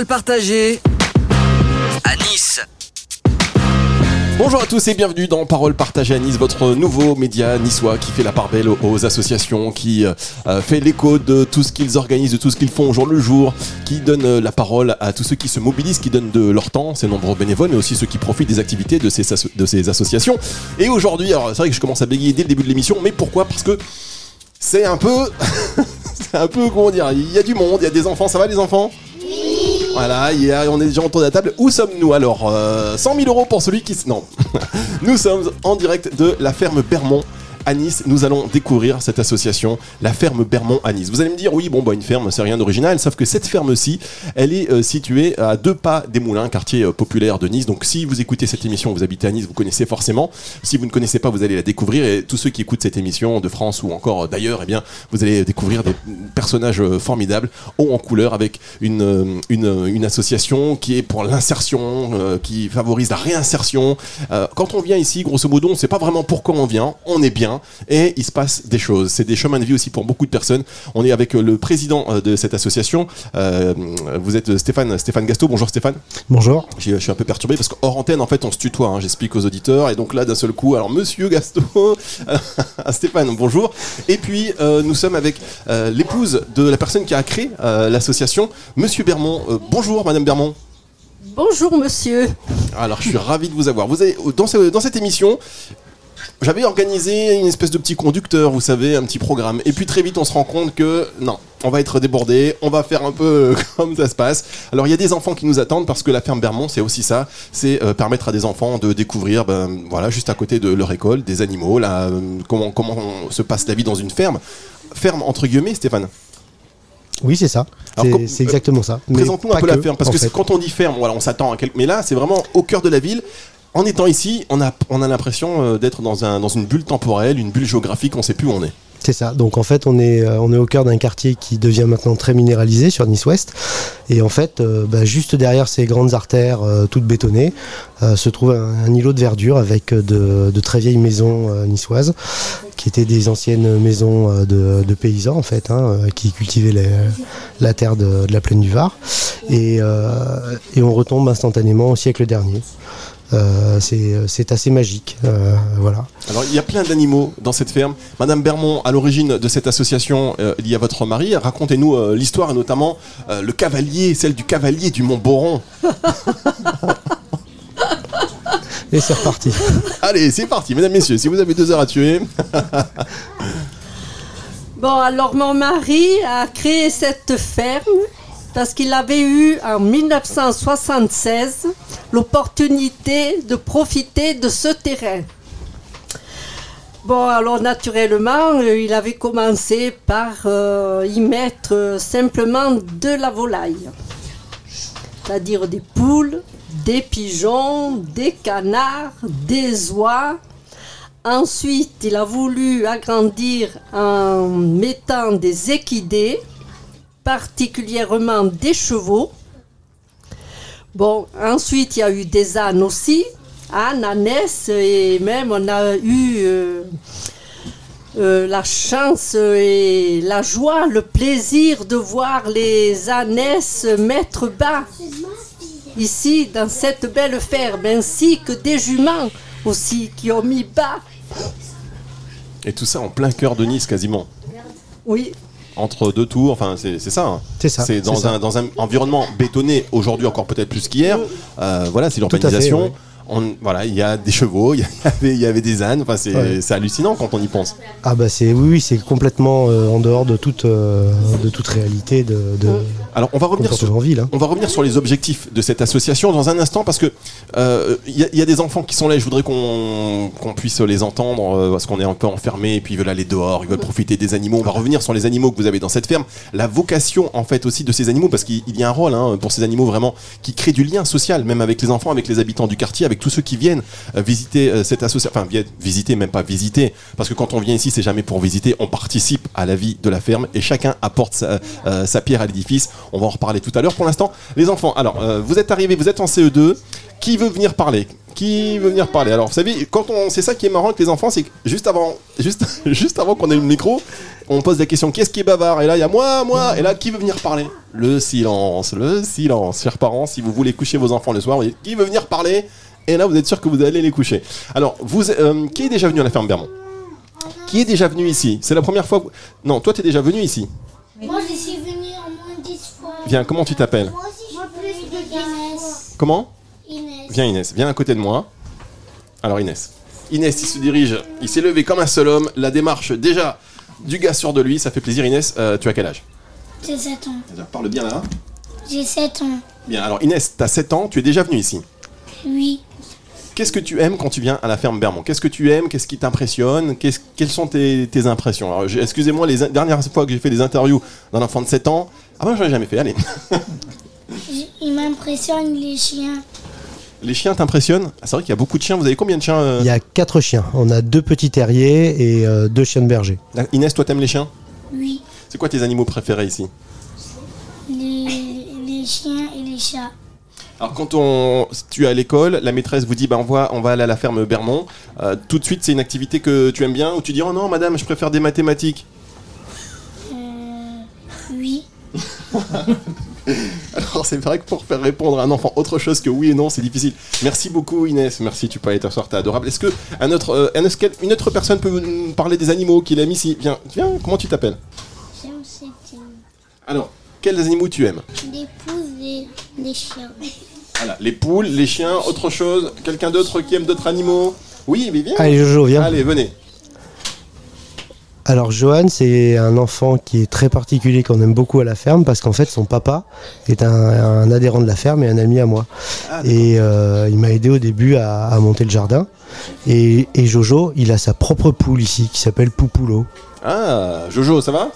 Parole partagée à Nice. Bonjour à tous et bienvenue dans Parole partagée à Nice, votre nouveau média niçois qui fait la part belle aux associations, qui euh, fait l'écho de tout ce qu'ils organisent, de tout ce qu'ils font au jour le jour, qui donne euh, la parole à tous ceux qui se mobilisent, qui donnent de leur temps, ces nombreux bénévoles, mais aussi ceux qui profitent des activités de ces, de ces associations. Et aujourd'hui, alors c'est vrai que je commence à bégayer dès le début de l'émission, mais pourquoi? Parce que c'est un peu... c'est un peu, comment dire, il y a du monde, il y a des enfants, ça va les enfants? Voilà, il y a- on est déjà autour de la table. Où sommes-nous alors euh, 100 000 euros pour celui qui... s- Non. Nous sommes en direct de la ferme Bermond à Nice. Nous allons découvrir cette association, la ferme Bermond à Nice. Vous allez me dire, oui, bon, bah, une ferme, c'est rien d'original, sauf que cette ferme-ci, elle est euh, située à deux pas des Moulins, quartier euh, populaire de Nice. Donc si vous écoutez cette émission, vous habitez à Nice, vous connaissez forcément. Si vous ne connaissez pas, vous allez la découvrir. Et tous ceux qui écoutent cette émission de France ou encore d'ailleurs, eh bien, vous allez découvrir des personnages euh, formidables, hauts en couleur, avec une, une, association qui est pour l'insertion, qui favorise la réinsertion. Quand on vient ici, grosso modo, on ne sait pas vraiment pourquoi on vient, on est bien et il se passe des choses. C'est des chemins de vie aussi pour beaucoup de personnes. On est avec euh, le président euh, de cette association. Euh, vous êtes Stéphane, Stéphane Gasto. Bonjour Stéphane. Bonjour. Je je suis un peu perturbé parce qu'hors antenne, en fait, on se tutoie. hein, J'explique aux auditeurs. Et donc là, d'un seul coup, alors Monsieur Gasto, Stéphane, bonjour. Et puis, euh, nous sommes avec euh, l'épouse de la personne qui a créé euh, l'association, Monsieur Bermond. Euh, bonjour, Madame Bermond. Bonjour monsieur. Alors, je suis ravi de vous avoir. Vous avez, dans, ce- dans cette émission, j'avais organisé une espèce de petit conducteur, vous savez, un petit programme. Et puis très vite, on se rend compte que non, on va être débordé, on va faire un peu comme ça se passe. Alors, il y a des enfants qui nous attendent parce que la ferme Bermond, c'est aussi ça. C'est euh, permettre à des enfants de découvrir, ben, voilà, juste à côté de leur école, des animaux, là, euh, comment, comment se passe la vie dans une ferme. Ferme entre guillemets, Stéphane. Oui, c'est ça. C'est exactement ça. Présente-nous un peu la ferme, parce que quand on dit ferme, voilà, on s'attend à quelque... Mais là, c'est vraiment au cœur de la ville. En étant ici, on a, on a l'impression euh, d'être dans, un, dans une bulle temporelle, une bulle géographique, on sait plus où on est. C'est ça. Donc en fait, on est, euh, on est au cœur d'un quartier qui devient maintenant très minéralisé sur Nice-Ouest. Et en fait, euh, bah, juste derrière ces grandes artères toutes bétonnées, se trouve un, îlot de verdure avec de, très vieilles maisons niçoises, qui étaient des anciennes maisons de, paysans en fait, hein, qui cultivaient la terre de, la plaine du Var. Et on retombe instantanément au siècle dernier. Euh, c'est c'est assez magique. euh, voilà. Alors, il y a plein d'animaux dans cette ferme. Madame Bermond, à l'origine de cette association, euh, il y a votre mari. Racontez-nous euh, l'histoire, et notamment euh, le cavalier, celle du cavalier du Mont-Boron. Et c'est reparti. Allez, c'est parti, mesdames, messieurs, si vous avez deux heures à tuer. Bon, alors mon mari a créé cette ferme parce qu'il avait eu en 1976 l'opportunité de profiter de ce terrain. Bon, alors naturellement, euh, il avait commencé par euh, y mettre euh, simplement de la volaille, c'est-à-dire des poules, des pigeons, des canards, des oies. Ensuite, il a voulu agrandir en mettant des équidés, particulièrement des chevaux. Bon, ensuite, il y a eu des ânes aussi, ânes, ânesses, et même on a eu euh, euh, la chance et la joie, le plaisir de voir les ânesses mettre bas ici dans cette belle ferme, ainsi que des juments aussi qui ont mis bas. Et tout ça en plein cœur de Nice, quasiment. Oui, Entre deux tours, enfin, c'est c'est ça. hein. C'est ça, C'est dans, un, dans un environnement bétonné, aujourd'hui encore peut-être plus qu'hier. Euh, voilà, c'est l'urbanisation. ouais. On- Voilà, il y a des chevaux, il y avait, il y avait des ânes. Enfin, c'est Ouais. c'est hallucinant quand on y pense. Ah bah c'est oui, oui c'est complètement euh, en dehors de toute euh, de toute réalité de, de Alors, on va revenir sur, comportement en ville. hein. On va revenir sur les objectifs de cette association dans un instant parce que euh, il y, a- il y a des enfants qui sont là. et Je voudrais qu'on puisse les entendre euh, parce qu'on est un peu enfermé et puis ils veulent aller dehors, ils veulent profiter des animaux. On va revenir sur les animaux que vous avez dans cette ferme, la vocation en fait aussi de ces animaux parce qu'il il y a un rôle hein, pour ces animaux vraiment qui crée du lien social, même avec les enfants, avec les habitants du quartier, avec tous ceux qui viennent euh, visiter euh, cette association. Enfin, visiter, même pas visiter, parce que quand on vient ici, c'est jamais pour visiter. On participe à la vie de la ferme et chacun apporte sa, euh, sa pierre à l'édifice. On va en reparler tout à l'heure. Pour l'instant, les enfants. Alors, euh, vous êtes arrivés, vous êtes en CE2. Qui veut venir parler? Qui veut venir parler? Alors, vous savez, quand on, c'est ça qui est marrant avec les enfants, c'est que juste avant, juste, avant qu'on ait le micro, on pose la question qu'est-ce qui est bavard? Et là, il y a moi, moi. Et là, qui veut venir parler? Le silence, le silence. Chers parents, si vous voulez coucher vos enfants le soir, vous dites, qui veut venir parler? Et là, vous êtes sûr que vous allez les coucher. Alors, vous, euh, qui est déjà venu à la ferme Bermond? Qui est déjà venu ici? C'est la première fois. que- Non, toi, t'es déjà venu ici. Viens, comment tu t'appelles Moi aussi, je suis venue de Inès. Comment Inès. Viens Inès, viens à côté de moi. Alors Inès. Inès, il se dirige, il s'est levé comme un seul homme. La démarche déjà du gars sûr de lui, ça fait plaisir. Inès, euh, tu as quel âge J'ai 7 ans. Parle bien là. J'ai 7 ans. Bien, alors Inès, tu as 7 ans, tu es déjà venu ici. Oui. Qu'est-ce que tu aimes quand tu viens à la ferme Bermond? Qu'est-ce que tu aimes? Qu'est-ce qui t'impressionne? Quelles sont tes, tes impressions? Alors, Excusez-moi, les dernières fois que j'ai fait des interviews d'un enfant de 7 ans, ah ben j'en ai jamais fait, allez. J- Il m'impressionne les chiens. Les chiens t'impressionnent Ah, C'est vrai qu'il y a beaucoup de chiens, vous avez combien de chiens euh Il y a quatre chiens. On a deux petits terriers et euh, deux chiens de berger. Inès, toi t'aimes les chiens Oui. C'est quoi tes animaux préférés ici Les, les chiens et les chats. Alors quand on, tu es à l'école, la maîtresse vous dit bah, on, va, on va aller à la ferme Bermond. Euh, tout de suite c'est une activité que tu aimes bien ou tu dis oh non madame je préfère des mathématiques. Euh, oui. Alors c'est vrai que pour faire répondre à un enfant autre chose que oui et non c'est difficile. Merci beaucoup Inès, merci tu peux aller t'asseoir, t'es adorable. Est-ce que un autre, euh, un- une autre personne peut nous parler des animaux qu'il aime ici? Viens, viens, comment tu t'appelles? J'aime cette Alors, quels animaux tu aimes? Des poules et des chiens. Voilà, les poules, les chiens, autre chose. Quelqu'un d'autre qui aime d'autres animaux? Oui, mais viens. Allez Jojo, viens. Allez, venez Alors Johan, c'est un enfant qui est très particulier, qu'on aime beaucoup à la ferme, parce qu'en fait son papa est un, un adhérent de la ferme et un ami à moi. Ah, Et euh, il m'a aidé au début à, à monter le jardin. Et, et Jojo, il a sa propre poule ici, qui s'appelle Poupoulot. Ah, Jojo, ça va?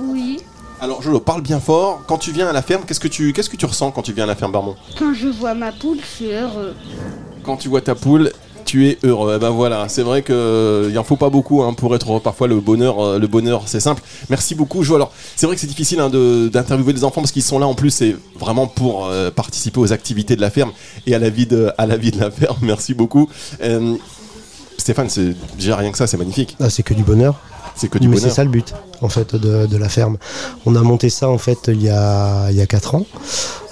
Oui, Alors Jojo, parle bien fort. Quand tu viens à la ferme, qu'est-ce que tu, qu'est-ce que tu ressens quand tu viens à la ferme Barmont quand je vois ma poule, je suis heureux. Quand tu vois ta poule, tu es heureux. Eh ben voilà, c'est vrai que il en faut pas beaucoup hein, pour être parfois le bonheur. euh, le bonheur, c'est simple. Merci beaucoup, Jo. Alors, c'est vrai que c'est difficile hein, d'interviewer les enfants parce qu'ils sont là en plus. C'est vraiment pour euh, participer aux activités de la ferme et à la vie de, à la vie de la ferme. Merci beaucoup. Euh, Stéphane, c'est déjà rien que ça, c'est magnifique. Ah, c'est que du bonheur. C'est que du Mais c'est ça le but, en fait, de, de la ferme. On a monté ça, en fait, il y a, il y a 4 ans.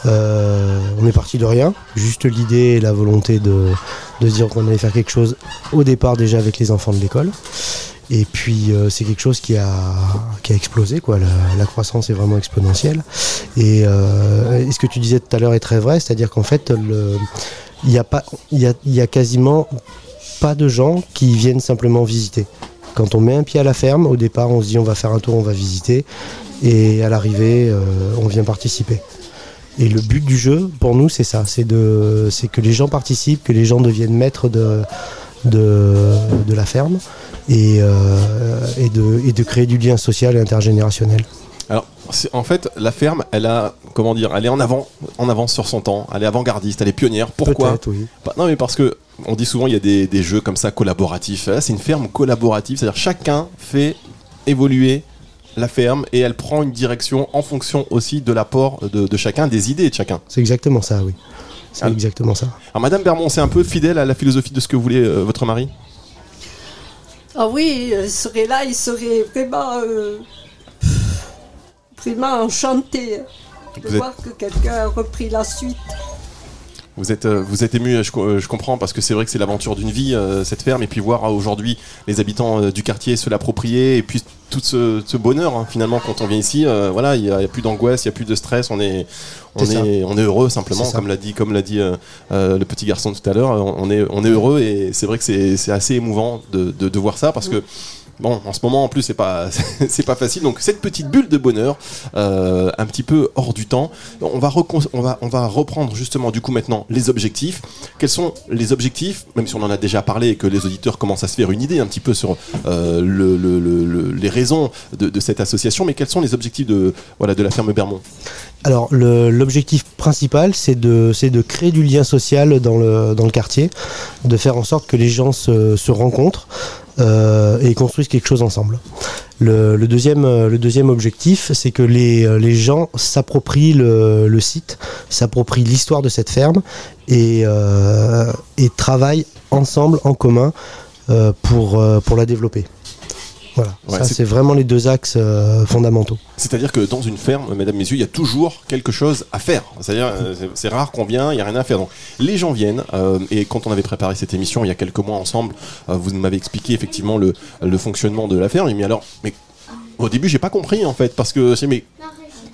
Euh, on est parti de rien, juste l'idée et la volonté de, de dire qu'on allait faire quelque chose au départ déjà avec les enfants de l'école. Et puis euh, c'est quelque chose qui a, qui a explosé, quoi. La, la croissance est vraiment exponentielle. Et, euh, et ce que tu disais tout à l'heure est très vrai, c'est-à-dire qu'en fait, il n'y a, pas- il y a, il y a quasiment pas de gens qui viennent simplement visiter. Quand on met un pied à la ferme, au départ, on se dit on va faire un tour, on va visiter, et à l'arrivée, euh, on vient participer. Et le but du jeu, pour nous, c'est ça, c'est de, c'est que les gens participent, que les gens deviennent maîtres de, de, de la ferme, et, euh, et, de, et de créer du lien social et intergénérationnel. Alors, en fait, la ferme, elle a, comment dire, elle est en avant, en avance sur son temps. Elle est avant-gardiste, elle est pionnière. Pourquoi? Oui. Bah, Non, mais parce que on dit souvent il y a des, des jeux comme ça collaboratifs. Là, c'est une ferme collaborative, c'est-à-dire chacun fait évoluer la ferme et elle prend une direction en fonction aussi de l'apport de, de chacun, des idées de chacun. C'est exactement ça, oui. C'est Ah. exactement ça. Alors, Madame Bermond, c'est un peu fidèle à la philosophie de ce que voulait euh, votre mari? Ah oui, il serait là, il serait vraiment, euh, vraiment enchanté de Vous êtes- voir que quelqu'un a repris la suite. Vous êtes, euh, vous êtes ému, je, co- euh, je comprends, parce que c'est vrai que c'est l'aventure d'une vie, euh, cette ferme, et puis voir euh, aujourd'hui les habitants euh, du quartier se l'approprier, et puis tout ce, ce bonheur, hein, finalement, quand on vient ici, euh, voilà, il n'y a, il y a plus d'angoisse, il n'y a plus de stress, on est, on est, on est heureux simplement, comme l'a dit, comme l'a dit euh, euh, le petit garçon tout à l'heure, on on est, on est heureux, et c'est vrai que c'est c'est assez émouvant de, de, de voir ça, parce que Bon, en ce moment, en plus, c'est pas, pas facile. Donc, cette petite bulle de bonheur, euh, un petit peu hors du temps, on va, on, va, on va reprendre justement, du coup, maintenant, les objectifs. Quels sont les objectifs, même si on en a déjà parlé et que les auditeurs commencent à se faire une idée un petit peu sur euh, le- le- le- le- les raisons de, cette association, mais quels sont les objectifs de, voilà, de la ferme Bermond? Alors, l'objectif principal, c'est de, de créer du lien social dans le, dans le quartier, de faire en sorte que les gens se rencontrent, euh, et construisent quelque chose ensemble. Le, deuxième, euh, le deuxième objectif, c'est que les, euh, les gens s'approprient le, le site, s'approprient l'histoire de cette ferme et, et travaillent ensemble, en commun, pour, pour la développer. Voilà, Ouais, ça c'est- vraiment les deux axes euh, fondamentaux. C'est-à-dire que dans une ferme, mesdames, messieurs, il y a toujours quelque chose à faire. C'est-à-dire, euh, c'est- c'est rare qu'on vient, il n'y a rien à faire. Donc, les gens viennent, euh, et quand on avait préparé cette émission il y a quelques mois ensemble, euh, vous m'avez expliqué effectivement le, le fonctionnement de la ferme. Mais alors, mais au début, j'ai pas compris en fait, parce que c'est mais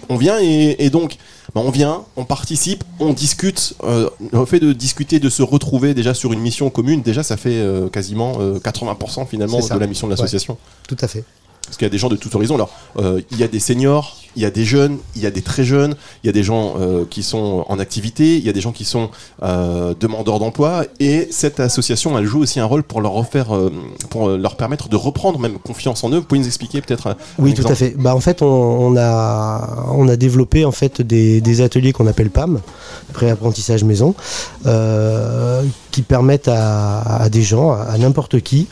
on vient et, et donc bah, on vient, on participe, on discute. Euh, le fait de discuter, de se retrouver déjà sur une mission commune, déjà ça fait euh, quasiment euh, 80% finalement C'est ça. de la mission de l'association. Tout à fait. Parce qu'il y a des gens de tout horizon. Alors, euh, il y a des seniors, il y a des jeunes, il y a des très jeunes, il y a des gens euh, qui sont en activité, il y a des gens qui sont euh, demandeurs d'emploi. Et cette association, elle joue aussi un rôle pour leur refaire, pour leur permettre de reprendre même confiance en eux. Vous pouvez nous expliquer peut-être Oui, tout à fait. Bah, en fait, on, on a, on a développé en fait des, des ateliers qu'on appelle PAM, pré-apprentissage maison, qui permettent à, à des gens, à, à n'importe qui,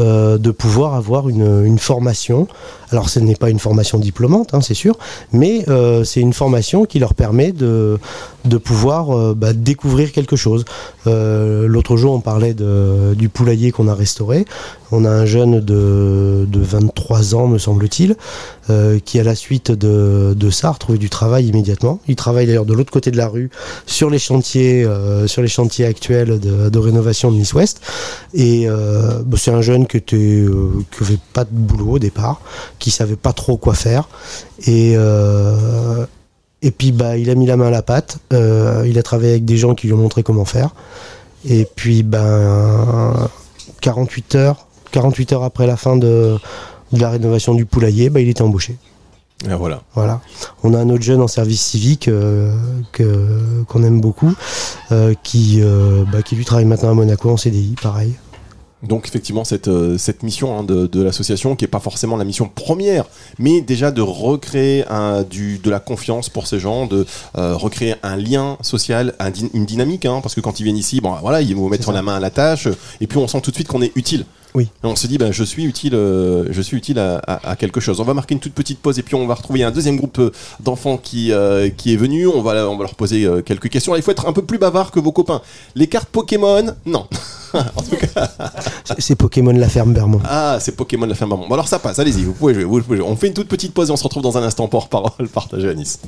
euh, de pouvoir avoir une, formation. Alors, ce n'est pas une formation diplômante, hein, c'est sûr, mais euh, c'est une formation qui leur permet de, de pouvoir euh, bah, découvrir quelque chose. Euh, L'autre jour, on parlait du poulailler qu'on a restauré. On a un jeune de, de 23 ans, me semble-t-il, euh, qui à la suite de, de ça a retrouvé du travail immédiatement. Il travaille d'ailleurs de l'autre côté de la rue sur les chantiers, sur les chantiers actuels de, rénovation de Nice Ouest. Et bah, c'est un jeune qui était, qui pas de boulot au départ, qui savait pas trop quoi faire. Et et puis bah, il a mis la main à la pâte. euh, il a travaillé avec des gens qui lui ont montré comment faire. Et puis ben 48 heures, 48 heures après la fin de, de la rénovation du poulailler, bah, il était embauché. Et voilà. Voilà. On a un autre jeune en service civique euh, que- qu'on aime beaucoup, euh, qui, bah, qui lui travaille maintenant à Monaco en CDI, pareil. Donc effectivement cette, euh, cette mission hein, de, de l'association qui n'est pas forcément la mission première, mais déjà de recréer un, du, de la confiance pour ces gens, de euh, recréer un lien social, un une dynamique, hein, parce que quand ils viennent ici, bon voilà, ils vont mettre la main à la tâche, et puis on sent tout de suite qu'on est utile. Oui. On se dit, ben, je suis utile, euh, je suis utile à, à- à quelque chose. On va marquer une toute petite pause et puis on va retrouver un deuxième groupe euh, d'enfants qui, euh, qui est venu. On va, on va leur poser euh, quelques questions. Il faut être un peu plus bavard que vos copains. Les cartes Pokémon, non. en tout cas, C'est- Pokémon la ferme Bermond. ah, c'est Pokémon la ferme Bon, alors ça passe, allez-y, vous pouvez jouer, vous pouvez jouer. On fait une toute petite pause et on se retrouve dans un instant pour parole partagée à Nice.